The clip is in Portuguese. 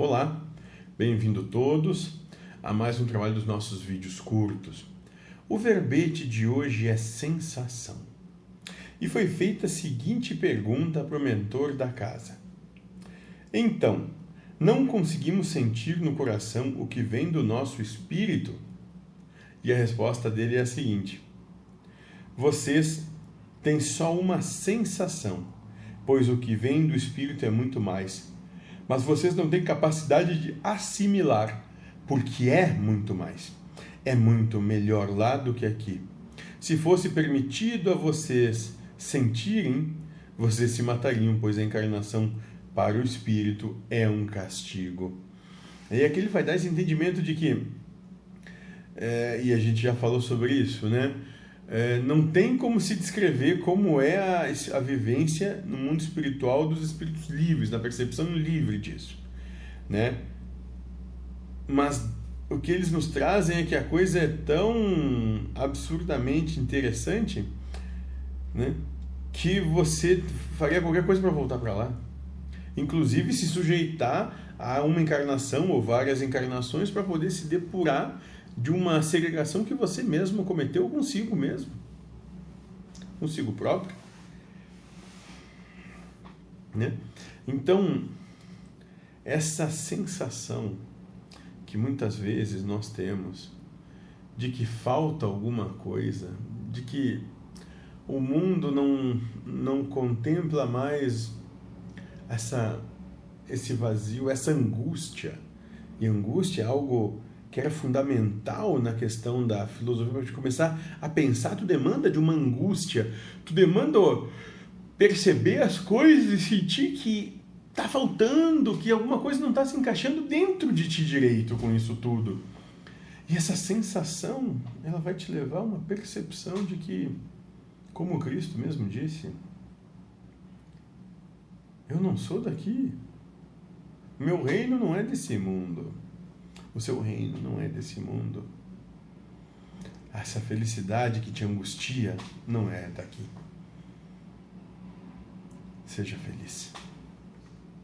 Olá, bem-vindo todos a mais um trabalho dos nossos vídeos curtos. O verbete de hoje é sensação. E foi feita a seguinte pergunta para o mentor da casa: Então, não conseguimos sentir no coração o que vem do nosso espírito? E a resposta dele é a seguinte: Vocês têm só uma sensação, pois o que vem do espírito é muito mais mas vocês não têm capacidade de assimilar, porque é muito mais. É muito melhor lá do que aqui. Se fosse permitido a vocês sentirem, vocês se matariam, pois a encarnação para o espírito é um castigo. E aqui ele vai dar esse entendimento de que, é, e a gente já falou sobre isso, né? É, não tem como se descrever como é a, a vivência no mundo espiritual dos espíritos livres, na percepção livre disso, né? Mas o que eles nos trazem é que a coisa é tão absurdamente interessante, né? Que você faria qualquer coisa para voltar para lá, inclusive se sujeitar a uma encarnação ou várias encarnações para poder se depurar de uma segregação que você mesmo cometeu consigo mesmo, consigo próprio. Né? Então, essa sensação que muitas vezes nós temos de que falta alguma coisa, de que o mundo não, não contempla mais essa, esse vazio, essa angústia. E angústia é algo que era fundamental na questão da filosofia, para gente começar a pensar, tu demanda de uma angústia, tu demanda perceber as coisas e sentir que tá faltando, que alguma coisa não está se encaixando dentro de ti direito com isso tudo. E essa sensação, ela vai te levar a uma percepção de que, como Cristo mesmo disse, eu não sou daqui. Meu reino não é desse mundo. O seu reino não é desse mundo. Essa felicidade que te angustia não é daqui. Seja feliz.